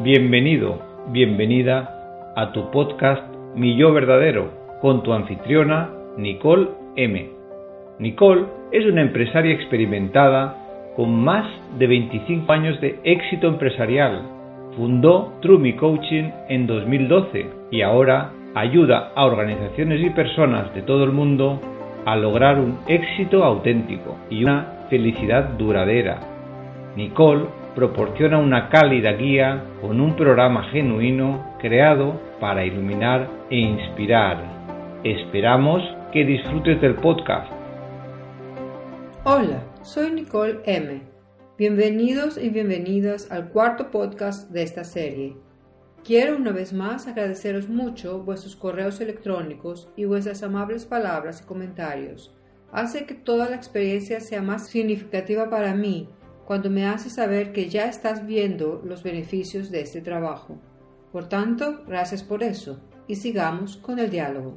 Bienvenido, bienvenida a tu podcast Mi Yo Verdadero con tu anfitriona Nicole M. Nicole es una empresaria experimentada con más de 25 años de éxito empresarial. Fundó True Coaching en 2012 y ahora ayuda a organizaciones y personas de todo el mundo a lograr un éxito auténtico y una felicidad duradera. Nicole proporciona una cálida guía con un programa genuino creado para iluminar e inspirar. Esperamos que disfrutes del podcast. Hola, soy Nicole M. Bienvenidos y bienvenidas al cuarto podcast de esta serie. Quiero una vez más agradeceros mucho vuestros correos electrónicos y vuestras amables palabras y comentarios. Hace que toda la experiencia sea más significativa para mí cuando me hace saber que ya estás viendo los beneficios de este trabajo. Por tanto, gracias por eso y sigamos con el diálogo.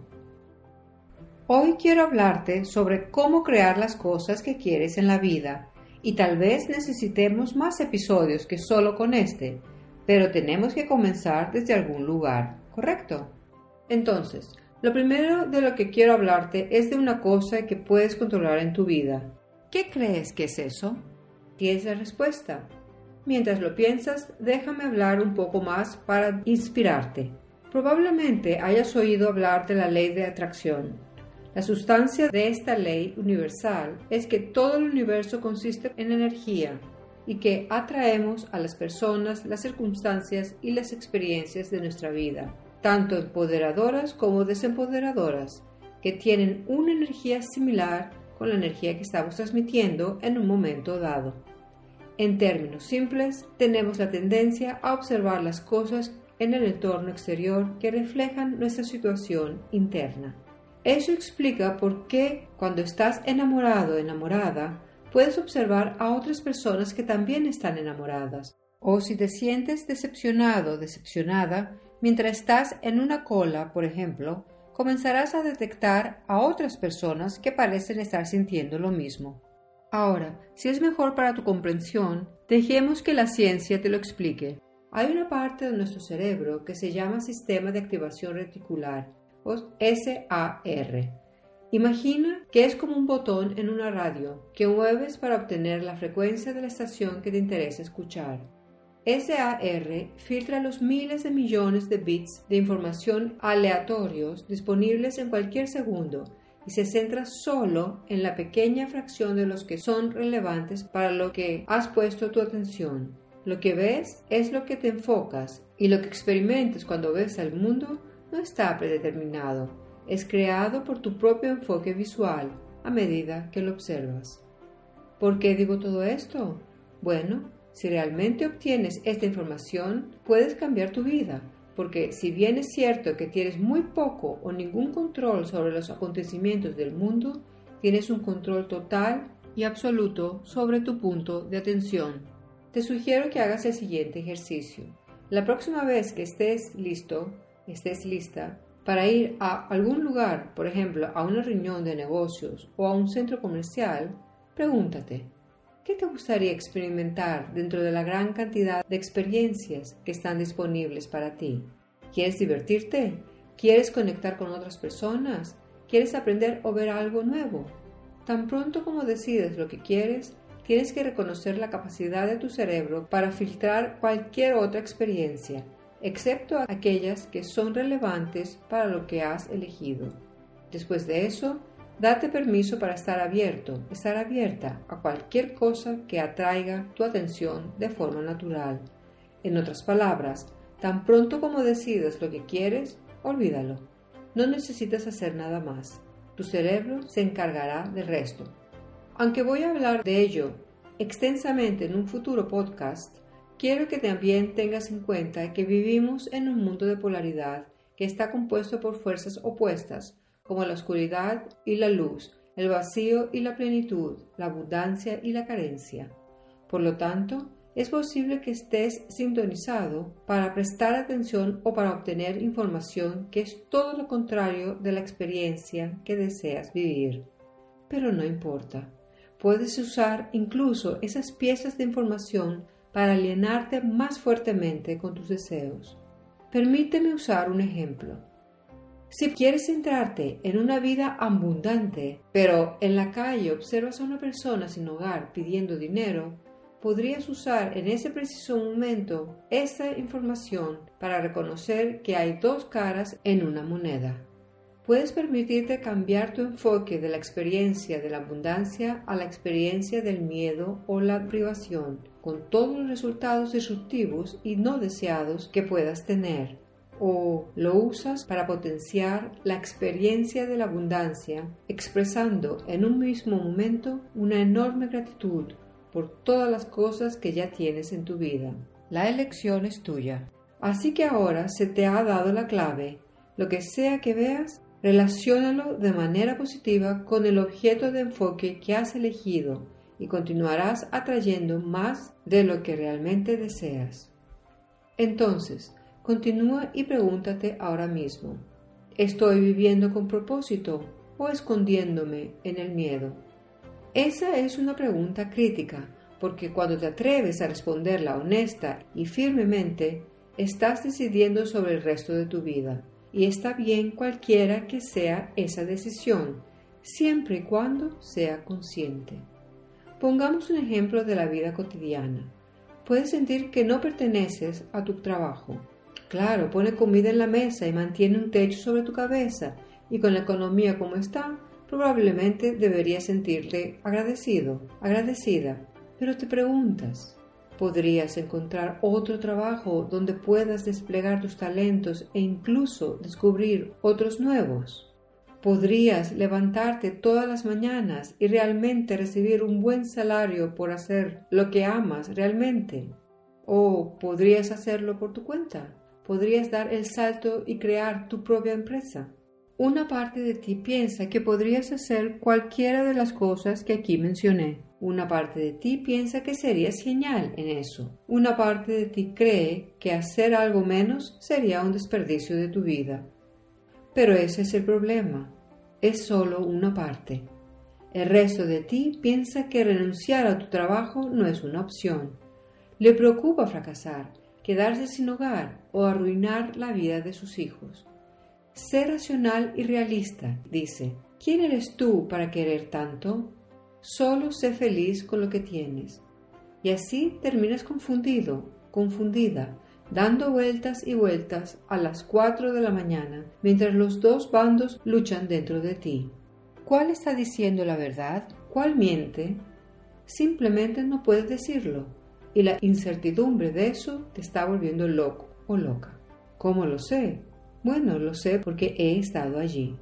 Hoy quiero hablarte sobre cómo crear las cosas que quieres en la vida y tal vez necesitemos más episodios que solo con este, pero tenemos que comenzar desde algún lugar, ¿correcto? Entonces, lo primero de lo que quiero hablarte es de una cosa que puedes controlar en tu vida. ¿Qué crees que es eso? Tienes la respuesta. Mientras lo piensas, déjame hablar un poco más para inspirarte. Probablemente hayas oído hablar de la ley de atracción. La sustancia de esta ley universal es que todo el universo consiste en energía y que atraemos a las personas, las circunstancias y las experiencias de nuestra vida, tanto empoderadoras como desempoderadoras, que tienen una energía similar con la energía que estamos transmitiendo en un momento dado. En términos simples, tenemos la tendencia a observar las cosas en el entorno exterior que reflejan nuestra situación interna. Eso explica por qué cuando estás enamorado o enamorada, puedes observar a otras personas que también están enamoradas. O si te sientes decepcionado o decepcionada, mientras estás en una cola, por ejemplo, comenzarás a detectar a otras personas que parecen estar sintiendo lo mismo. Ahora, si es mejor para tu comprensión, dejemos que la ciencia te lo explique. Hay una parte de nuestro cerebro que se llama Sistema de Activación Reticular, o SAR. Imagina que es como un botón en una radio que mueves para obtener la frecuencia de la estación que te interesa escuchar. SAR filtra los miles de millones de bits de información aleatorios disponibles en cualquier segundo y se centra solo en la pequeña fracción de los que son relevantes para lo que has puesto tu atención. Lo que ves es lo que te enfocas y lo que experimentes cuando ves al mundo no está predeterminado, es creado por tu propio enfoque visual a medida que lo observas. ¿Por qué digo todo esto? Bueno, si realmente obtienes esta información, puedes cambiar tu vida porque si bien es cierto que tienes muy poco o ningún control sobre los acontecimientos del mundo, tienes un control total y absoluto sobre tu punto de atención. Te sugiero que hagas el siguiente ejercicio. La próxima vez que estés listo, estés lista, para ir a algún lugar, por ejemplo, a una reunión de negocios o a un centro comercial, pregúntate, ¿qué te gustaría experimentar dentro de la gran cantidad de experiencias que están disponibles para ti? ¿Quieres divertirte? ¿Quieres conectar con otras personas? ¿Quieres aprender o ver algo nuevo? Tan pronto como decides lo que quieres, tienes que reconocer la capacidad de tu cerebro para filtrar cualquier otra experiencia, excepto aquellas que son relevantes para lo que has elegido. Después de eso, date permiso para estar abierto, estar abierta a cualquier cosa que atraiga tu atención de forma natural. En otras palabras, Tan pronto como decidas lo que quieres, olvídalo. No necesitas hacer nada más. Tu cerebro se encargará del resto. Aunque voy a hablar de ello extensamente en un futuro podcast, quiero que también tengas en cuenta que vivimos en un mundo de polaridad que está compuesto por fuerzas opuestas, como la oscuridad y la luz, el vacío y la plenitud, la abundancia y la carencia. Por lo tanto, es posible que estés sintonizado para prestar atención o para obtener información que es todo lo contrario de la experiencia que deseas vivir. Pero no importa. Puedes usar incluso esas piezas de información para alienarte más fuertemente con tus deseos. Permíteme usar un ejemplo. Si quieres centrarte en una vida abundante, pero en la calle observas a una persona sin hogar pidiendo dinero, podrías usar en ese preciso momento esta información para reconocer que hay dos caras en una moneda. Puedes permitirte cambiar tu enfoque de la experiencia de la abundancia a la experiencia del miedo o la privación, con todos los resultados disruptivos y no deseados que puedas tener. O lo usas para potenciar la experiencia de la abundancia, expresando en un mismo momento una enorme gratitud por todas las cosas que ya tienes en tu vida. La elección es tuya. Así que ahora se te ha dado la clave. Lo que sea que veas, relaciónalo de manera positiva con el objeto de enfoque que has elegido y continuarás atrayendo más de lo que realmente deseas. Entonces, continúa y pregúntate ahora mismo, ¿estoy viviendo con propósito o escondiéndome en el miedo? Esa es una pregunta crítica, porque cuando te atreves a responderla honesta y firmemente, estás decidiendo sobre el resto de tu vida. Y está bien cualquiera que sea esa decisión, siempre y cuando sea consciente. Pongamos un ejemplo de la vida cotidiana. Puedes sentir que no perteneces a tu trabajo. Claro, pone comida en la mesa y mantiene un techo sobre tu cabeza, y con la economía como está, probablemente deberías sentirte agradecido, agradecida, pero te preguntas, ¿podrías encontrar otro trabajo donde puedas desplegar tus talentos e incluso descubrir otros nuevos? ¿Podrías levantarte todas las mañanas y realmente recibir un buen salario por hacer lo que amas realmente? ¿O podrías hacerlo por tu cuenta? ¿Podrías dar el salto y crear tu propia empresa? Una parte de ti piensa que podrías hacer cualquiera de las cosas que aquí mencioné. Una parte de ti piensa que serías genial en eso. Una parte de ti cree que hacer algo menos sería un desperdicio de tu vida. Pero ese es el problema. Es solo una parte. El resto de ti piensa que renunciar a tu trabajo no es una opción. Le preocupa fracasar, quedarse sin hogar o arruinar la vida de sus hijos. Sé racional y realista, dice. ¿Quién eres tú para querer tanto? Solo sé feliz con lo que tienes. Y así terminas confundido, confundida, dando vueltas y vueltas a las cuatro de la mañana, mientras los dos bandos luchan dentro de ti. ¿Cuál está diciendo la verdad? ¿Cuál miente? Simplemente no puedes decirlo, y la incertidumbre de eso te está volviendo loco o loca. ¿Cómo lo sé? Bueno, lo sé porque he estado allí.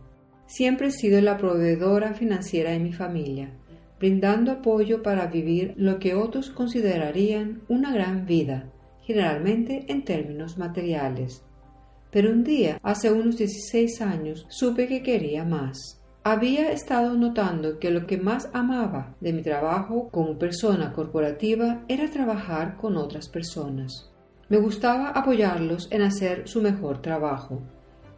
Siempre he sido la proveedora financiera de mi familia, brindando apoyo para vivir lo que otros considerarían una gran vida, generalmente en términos materiales. Pero un día, hace unos 16 años, supe que quería más. Había estado notando que lo que más amaba de mi trabajo como persona corporativa era trabajar con otras personas. Me gustaba apoyarlos en hacer su mejor trabajo.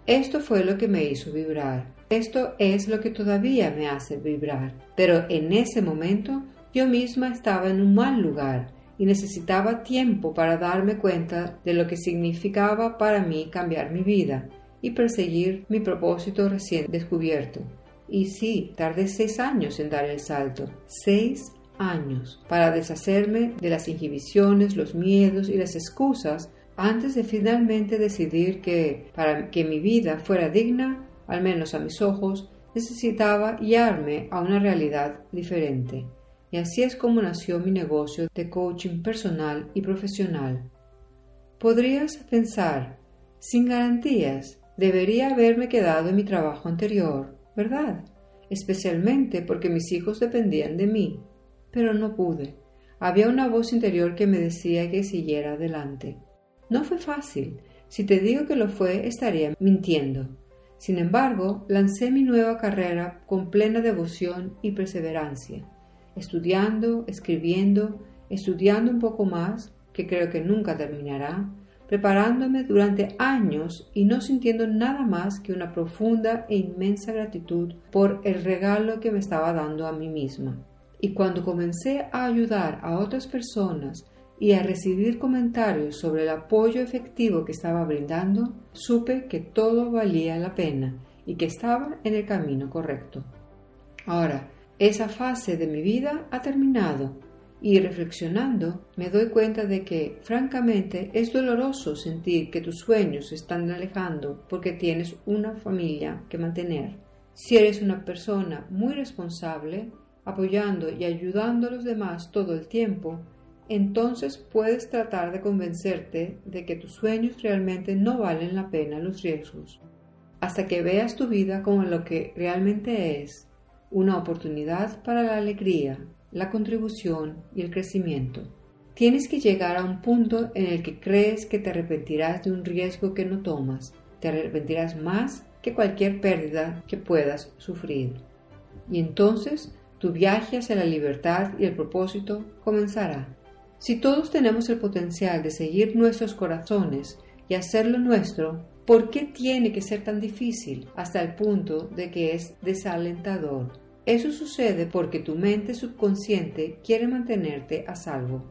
Esto fue lo que me hizo vibrar. Esto es lo que todavía me hace vibrar. Pero en ese momento yo misma estaba en un mal lugar y necesitaba tiempo para darme cuenta de lo que significaba para mí cambiar mi vida y perseguir mi propósito recién descubierto. Y sí, tardé seis años en dar el salto. Seis años para deshacerme de las inhibiciones, los miedos y las excusas antes de finalmente decidir que para que mi vida fuera digna, al menos a mis ojos, necesitaba guiarme a una realidad diferente. Y así es como nació mi negocio de coaching personal y profesional. Podrías pensar, sin garantías, debería haberme quedado en mi trabajo anterior, ¿verdad? Especialmente porque mis hijos dependían de mí pero no pude. Había una voz interior que me decía que siguiera adelante. No fue fácil. Si te digo que lo fue, estaría mintiendo. Sin embargo, lancé mi nueva carrera con plena devoción y perseverancia, estudiando, escribiendo, estudiando un poco más, que creo que nunca terminará, preparándome durante años y no sintiendo nada más que una profunda e inmensa gratitud por el regalo que me estaba dando a mí misma. Y cuando comencé a ayudar a otras personas y al recibir comentarios sobre el apoyo efectivo que estaba brindando, supe que todo valía la pena y que estaba en el camino correcto. Ahora, esa fase de mi vida ha terminado y reflexionando me doy cuenta de que, francamente, es doloroso sentir que tus sueños se están alejando porque tienes una familia que mantener. Si eres una persona muy responsable, apoyando y ayudando a los demás todo el tiempo, entonces puedes tratar de convencerte de que tus sueños realmente no valen la pena los riesgos, hasta que veas tu vida como lo que realmente es, una oportunidad para la alegría, la contribución y el crecimiento. Tienes que llegar a un punto en el que crees que te arrepentirás de un riesgo que no tomas, te arrepentirás más que cualquier pérdida que puedas sufrir. Y entonces tu viaje hacia la libertad y el propósito comenzará. Si todos tenemos el potencial de seguir nuestros corazones y hacerlo nuestro, ¿por qué tiene que ser tan difícil hasta el punto de que es desalentador? Eso sucede porque tu mente subconsciente quiere mantenerte a salvo.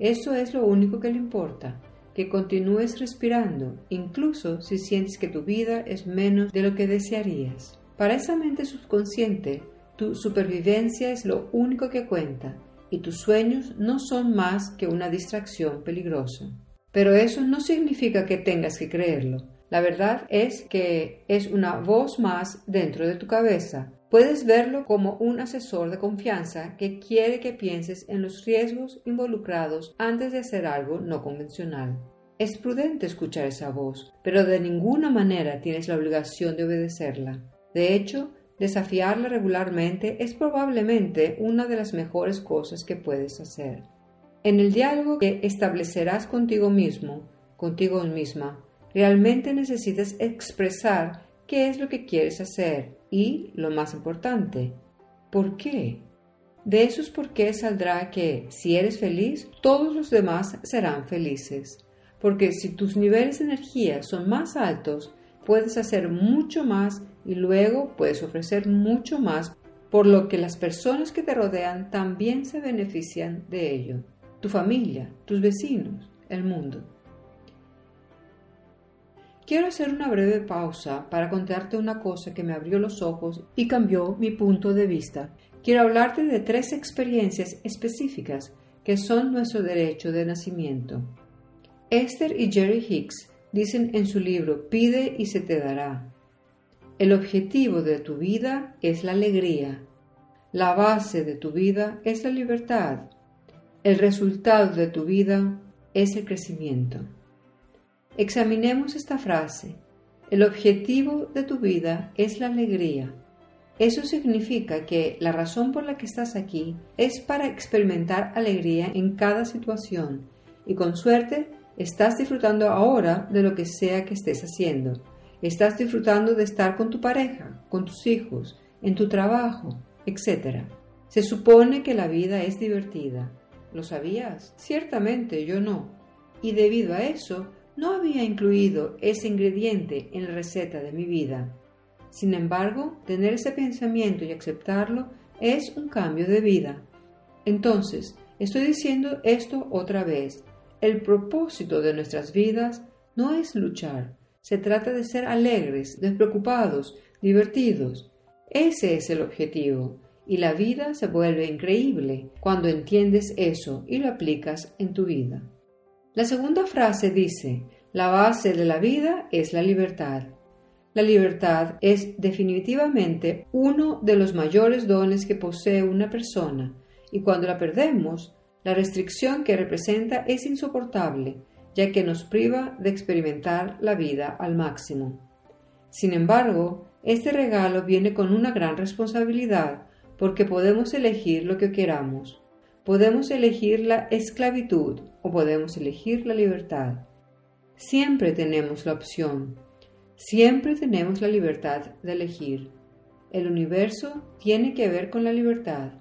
Eso es lo único que le importa, que continúes respirando, incluso si sientes que tu vida es menos de lo que desearías. Para esa mente subconsciente, tu supervivencia es lo único que cuenta y tus sueños no son más que una distracción peligrosa. Pero eso no significa que tengas que creerlo. La verdad es que es una voz más dentro de tu cabeza Puedes verlo como un asesor de confianza que quiere que pienses en los riesgos involucrados antes de hacer algo no convencional. Es prudente escuchar esa voz, pero de ninguna manera tienes la obligación de obedecerla. De hecho, desafiarla regularmente es probablemente una de las mejores cosas que puedes hacer. En el diálogo que establecerás contigo mismo, contigo misma, realmente necesitas expresar qué es lo que quieres hacer y, lo más importante, ¿por qué? De esos por qué saldrá que si eres feliz, todos los demás serán felices. Porque si tus niveles de energía son más altos, puedes hacer mucho más y luego puedes ofrecer mucho más, por lo que las personas que te rodean también se benefician de ello. Tu familia, tus vecinos, el mundo. Quiero hacer una breve pausa para contarte una cosa que me abrió los ojos y cambió mi punto de vista. Quiero hablarte de tres experiencias específicas que son nuestro derecho de nacimiento. Esther y Jerry Hicks dicen en su libro Pide y se te dará. El objetivo de tu vida es la alegría. La base de tu vida es la libertad. El resultado de tu vida es el crecimiento. Examinemos esta frase. El objetivo de tu vida es la alegría. Eso significa que la razón por la que estás aquí es para experimentar alegría en cada situación y con suerte estás disfrutando ahora de lo que sea que estés haciendo. Estás disfrutando de estar con tu pareja, con tus hijos, en tu trabajo, etc. Se supone que la vida es divertida. ¿Lo sabías? Ciertamente yo no. Y debido a eso, no había incluido ese ingrediente en la receta de mi vida. Sin embargo, tener ese pensamiento y aceptarlo es un cambio de vida. Entonces, estoy diciendo esto otra vez. El propósito de nuestras vidas no es luchar. Se trata de ser alegres, despreocupados, divertidos. Ese es el objetivo. Y la vida se vuelve increíble cuando entiendes eso y lo aplicas en tu vida. La segunda frase dice, la base de la vida es la libertad. La libertad es definitivamente uno de los mayores dones que posee una persona y cuando la perdemos, la restricción que representa es insoportable, ya que nos priva de experimentar la vida al máximo. Sin embargo, este regalo viene con una gran responsabilidad porque podemos elegir lo que queramos. Podemos elegir la esclavitud o podemos elegir la libertad. Siempre tenemos la opción. Siempre tenemos la libertad de elegir. El universo tiene que ver con la libertad.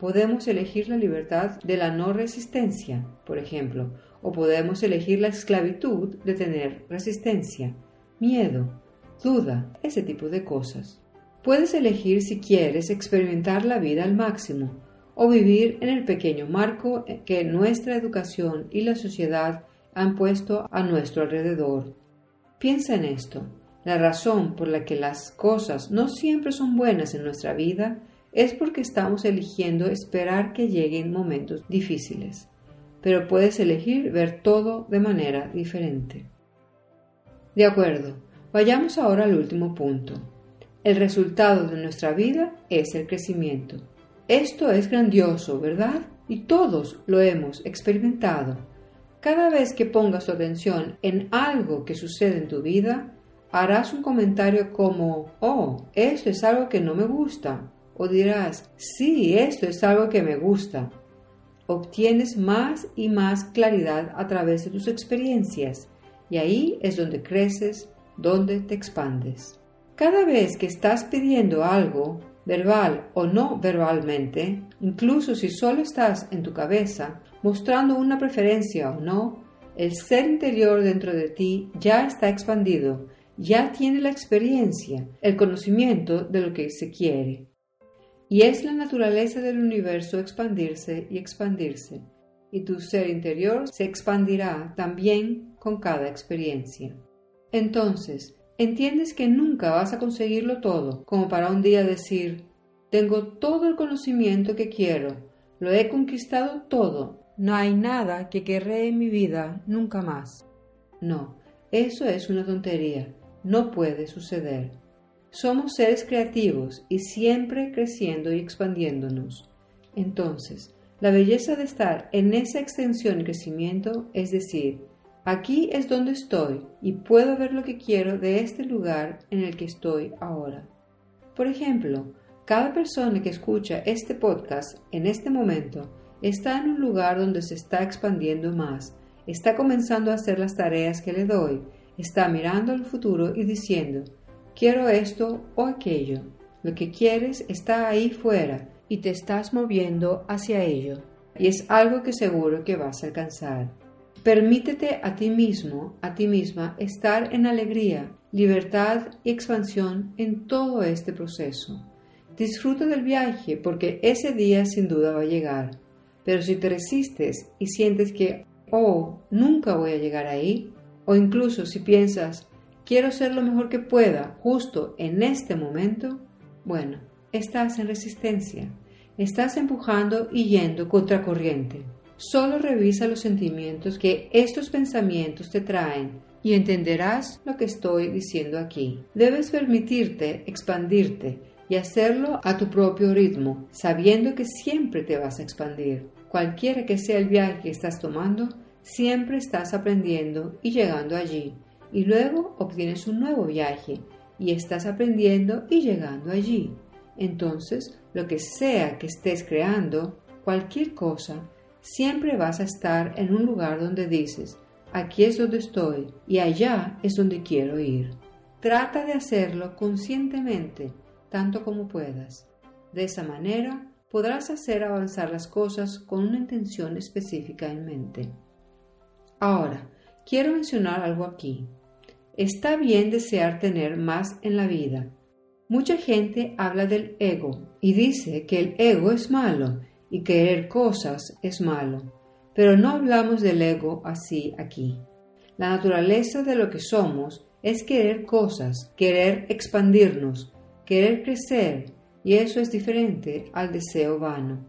Podemos elegir la libertad de la no resistencia, por ejemplo, o podemos elegir la esclavitud de tener resistencia, miedo, duda, ese tipo de cosas. Puedes elegir si quieres experimentar la vida al máximo o vivir en el pequeño marco que nuestra educación y la sociedad han puesto a nuestro alrededor. Piensa en esto. La razón por la que las cosas no siempre son buenas en nuestra vida es porque estamos eligiendo esperar que lleguen momentos difíciles. Pero puedes elegir ver todo de manera diferente. De acuerdo, vayamos ahora al último punto. El resultado de nuestra vida es el crecimiento. Esto es grandioso, ¿verdad? Y todos lo hemos experimentado. Cada vez que pongas tu atención en algo que sucede en tu vida, harás un comentario como, oh, esto es algo que no me gusta. O dirás, sí, esto es algo que me gusta. Obtienes más y más claridad a través de tus experiencias y ahí es donde creces, donde te expandes. Cada vez que estás pidiendo algo, verbal o no verbalmente, incluso si solo estás en tu cabeza mostrando una preferencia o no, el ser interior dentro de ti ya está expandido, ya tiene la experiencia, el conocimiento de lo que se quiere. Y es la naturaleza del universo expandirse y expandirse, y tu ser interior se expandirá también con cada experiencia. Entonces, entiendes que nunca vas a conseguirlo todo, como para un día decir, tengo todo el conocimiento que quiero, lo he conquistado todo, no hay nada que querré en mi vida nunca más. No, eso es una tontería, no puede suceder. Somos seres creativos y siempre creciendo y expandiéndonos. Entonces, la belleza de estar en esa extensión y crecimiento es decir, aquí es donde estoy y puedo ver lo que quiero de este lugar en el que estoy ahora. Por ejemplo, cada persona que escucha este podcast en este momento está en un lugar donde se está expandiendo más, está comenzando a hacer las tareas que le doy, está mirando al futuro y diciendo, quiero esto o aquello. Lo que quieres está ahí fuera y te estás moviendo hacia ello, y es algo que seguro que vas a alcanzar. Permítete a ti mismo, a ti misma, estar en alegría, libertad y expansión en todo este proceso. Disfruta del viaje porque ese día sin duda va a llegar. Pero si te resistes y sientes que, oh, nunca voy a llegar ahí, o incluso si piensas, quiero ser lo mejor que pueda justo en este momento, bueno, estás en resistencia. Estás empujando y yendo contra corriente. Solo revisa los sentimientos que estos pensamientos te traen y entenderás lo que estoy diciendo aquí. Debes permitirte expandirte y hacerlo a tu propio ritmo, sabiendo que siempre te vas a expandir. Cualquiera que sea el viaje que estás tomando, siempre estás aprendiendo y llegando allí. Y luego obtienes un nuevo viaje y estás aprendiendo y llegando allí. Entonces, lo que sea que estés creando, cualquier cosa, siempre vas a estar en un lugar donde dices, aquí es donde estoy y allá es donde quiero ir. Trata de hacerlo conscientemente, tanto como puedas. De esa manera podrás hacer avanzar las cosas con una intención específica en mente. Ahora, quiero mencionar algo aquí. Está bien desear tener más en la vida, Mucha gente habla del ego y dice que el ego es malo y querer cosas es malo, pero no hablamos del ego así aquí. La naturaleza de lo que somos es querer cosas, querer expandirnos, querer crecer, y eso es diferente al deseo vano,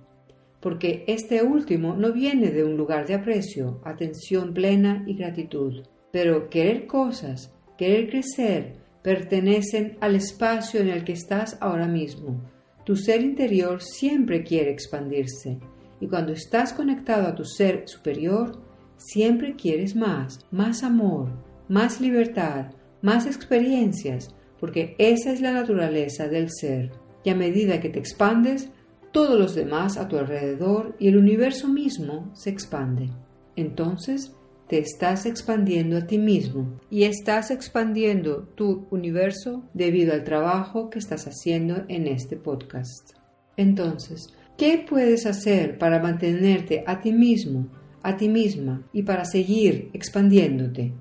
porque este último no viene de un lugar de aprecio, atención plena y gratitud, pero querer cosas, querer crecer, pertenecen al espacio en el que estás ahora mismo. Tu ser interior siempre quiere expandirse y cuando estás conectado a tu ser superior, siempre quieres más, más amor, más libertad, más experiencias, porque esa es la naturaleza del ser. Y a medida que te expandes, todos los demás a tu alrededor y el universo mismo se expande. Entonces, te estás expandiendo a ti mismo y estás expandiendo tu universo debido al trabajo que estás haciendo en este podcast. Entonces, ¿qué puedes hacer para mantenerte a ti mismo, a ti misma y para seguir expandiéndote?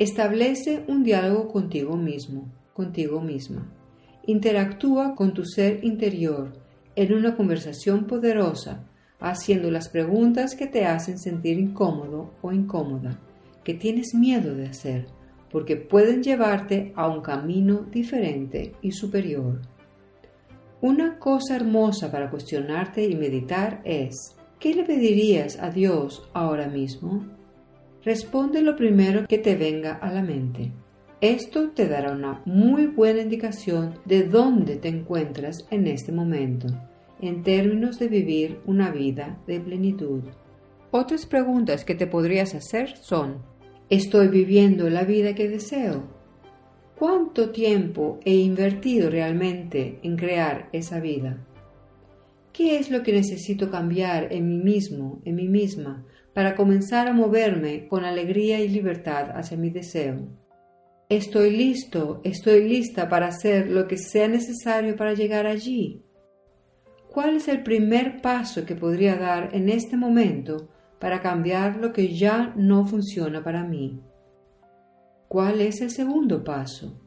Establece un diálogo contigo mismo, contigo misma. Interactúa con tu ser interior en una conversación poderosa, haciendo las preguntas que te hacen sentir incómodo o incómoda, que tienes miedo de hacer, porque pueden llevarte a un camino diferente y superior. Una cosa hermosa para cuestionarte y meditar es, ¿qué le pedirías a Dios ahora mismo? Responde lo primero que te venga a la mente. Esto te dará una muy buena indicación de dónde te encuentras en este momento, en términos de vivir una vida de plenitud. Otras preguntas que te podrías hacer son, ¿estoy viviendo la vida que deseo? ¿Cuánto tiempo he invertido realmente en crear esa vida? ¿Qué es lo que necesito cambiar en mí mismo, en mí misma, para comenzar a moverme con alegría y libertad hacia mi deseo? Estoy listo, estoy lista para hacer lo que sea necesario para llegar allí. ¿Cuál es el primer paso que podría dar en este momento para cambiar lo que ya no funciona para mí? ¿Cuál es el segundo paso?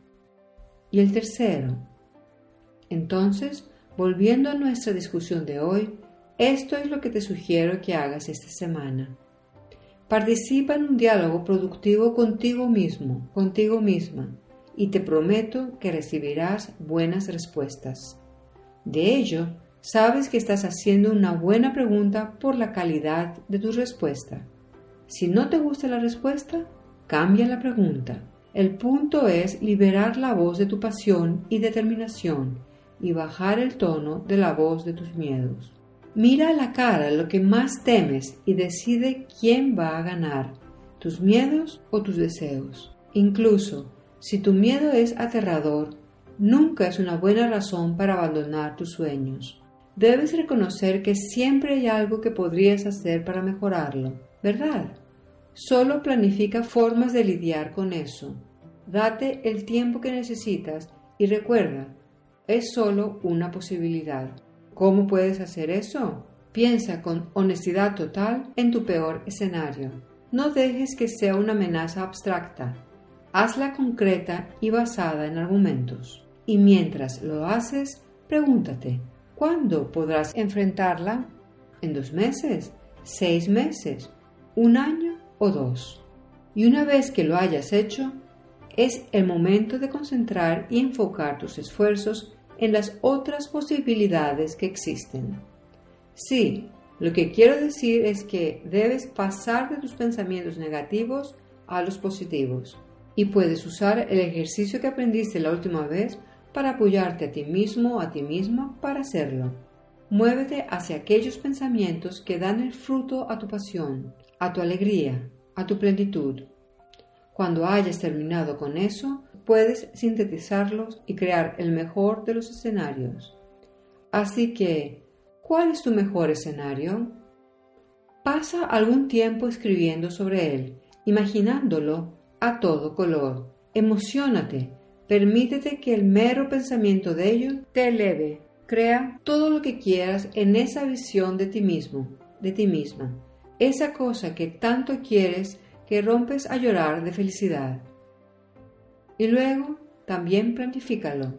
Y el tercero. Entonces, volviendo a nuestra discusión de hoy, esto es lo que te sugiero que hagas esta semana. Participa en un diálogo productivo contigo mismo, contigo misma, y te prometo que recibirás buenas respuestas. De ello, sabes que estás haciendo una buena pregunta por la calidad de tu respuesta. Si no te gusta la respuesta, Cambia la pregunta. El punto es liberar la voz de tu pasión y determinación y bajar el tono de la voz de tus miedos. Mira a la cara lo que más temes y decide quién va a ganar, tus miedos o tus deseos. Incluso si tu miedo es aterrador, nunca es una buena razón para abandonar tus sueños. Debes reconocer que siempre hay algo que podrías hacer para mejorarlo, ¿verdad? Solo planifica formas de lidiar con eso. Date el tiempo que necesitas y recuerda, es solo una posibilidad. ¿Cómo puedes hacer eso? Piensa con honestidad total en tu peor escenario. No dejes que sea una amenaza abstracta. Hazla concreta y basada en argumentos. Y mientras lo haces, pregúntate, ¿cuándo podrás enfrentarla? ¿En dos meses? ¿Seis meses? ¿Un año? o dos. Y una vez que lo hayas hecho, es el momento de concentrar y enfocar tus esfuerzos en las otras posibilidades que existen. Sí, lo que quiero decir es que debes pasar de tus pensamientos negativos a los positivos y puedes usar el ejercicio que aprendiste la última vez para apoyarte a ti mismo a ti misma para hacerlo. Muévete hacia aquellos pensamientos que dan el fruto a tu pasión, a tu alegría, a tu plenitud. Cuando hayas terminado con eso, puedes sintetizarlos y crear el mejor de los escenarios. Así que, ¿cuál es tu mejor escenario? Pasa algún tiempo escribiendo sobre él, imaginándolo a todo color. Emocionate, permítete que el mero pensamiento de ello te eleve. Crea todo lo que quieras en esa visión de ti mismo, de ti misma esa cosa que tanto quieres que rompes a llorar de felicidad. Y luego también planifícalo.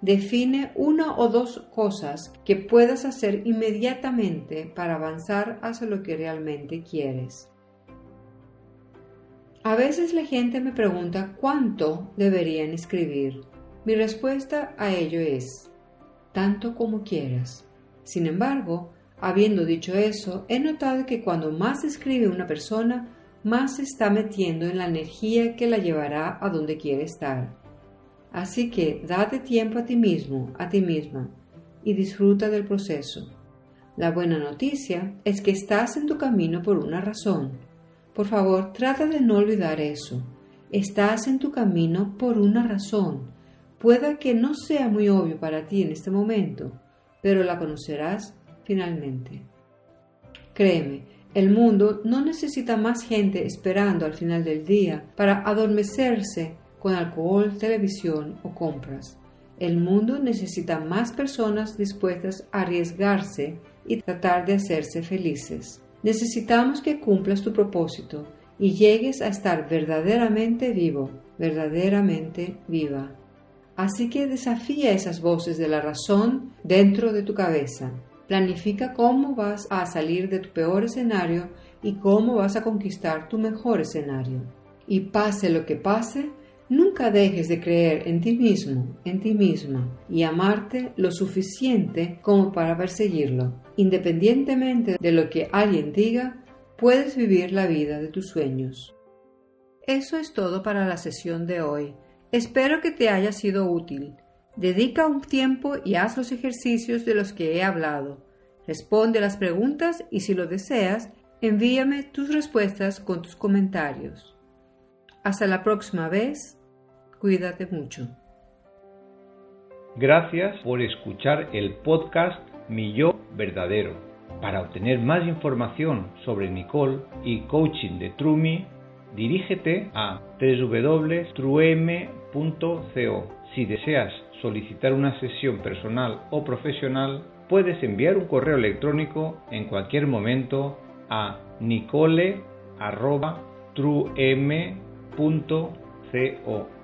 Define una o dos cosas que puedas hacer inmediatamente para avanzar hacia lo que realmente quieres. A veces la gente me pregunta cuánto deberían escribir. Mi respuesta a ello es, tanto como quieras. Sin embargo, Habiendo dicho eso, he notado que cuando más escribe una persona, más se está metiendo en la energía que la llevará a donde quiere estar. Así que date tiempo a ti mismo, a ti misma, y disfruta del proceso. La buena noticia es que estás en tu camino por una razón. Por favor, trata de no olvidar eso. Estás en tu camino por una razón. Pueda que no sea muy obvio para ti en este momento, pero la conocerás finalmente. Créeme, el mundo no necesita más gente esperando al final del día para adormecerse con alcohol, televisión o compras. El mundo necesita más personas dispuestas a arriesgarse y tratar de hacerse felices. Necesitamos que cumplas tu propósito y llegues a estar verdaderamente vivo, verdaderamente viva. Así que desafía esas voces de la razón dentro de tu cabeza. Planifica cómo vas a salir de tu peor escenario y cómo vas a conquistar tu mejor escenario. Y pase lo que pase, nunca dejes de creer en ti mismo, en ti misma, y amarte lo suficiente como para perseguirlo. Independientemente de lo que alguien diga, puedes vivir la vida de tus sueños. Eso es todo para la sesión de hoy. Espero que te haya sido útil. Dedica un tiempo y haz los ejercicios de los que he hablado. Responde las preguntas y si lo deseas, envíame tus respuestas con tus comentarios. Hasta la próxima vez. Cuídate mucho. Gracias por escuchar el podcast Mi Yo Verdadero. Para obtener más información sobre Nicole y coaching de Trumi, dirígete a www.truem.co. Si deseas solicitar una sesión personal o profesional, puedes enviar un correo electrónico en cualquier momento a nicole.truem.co.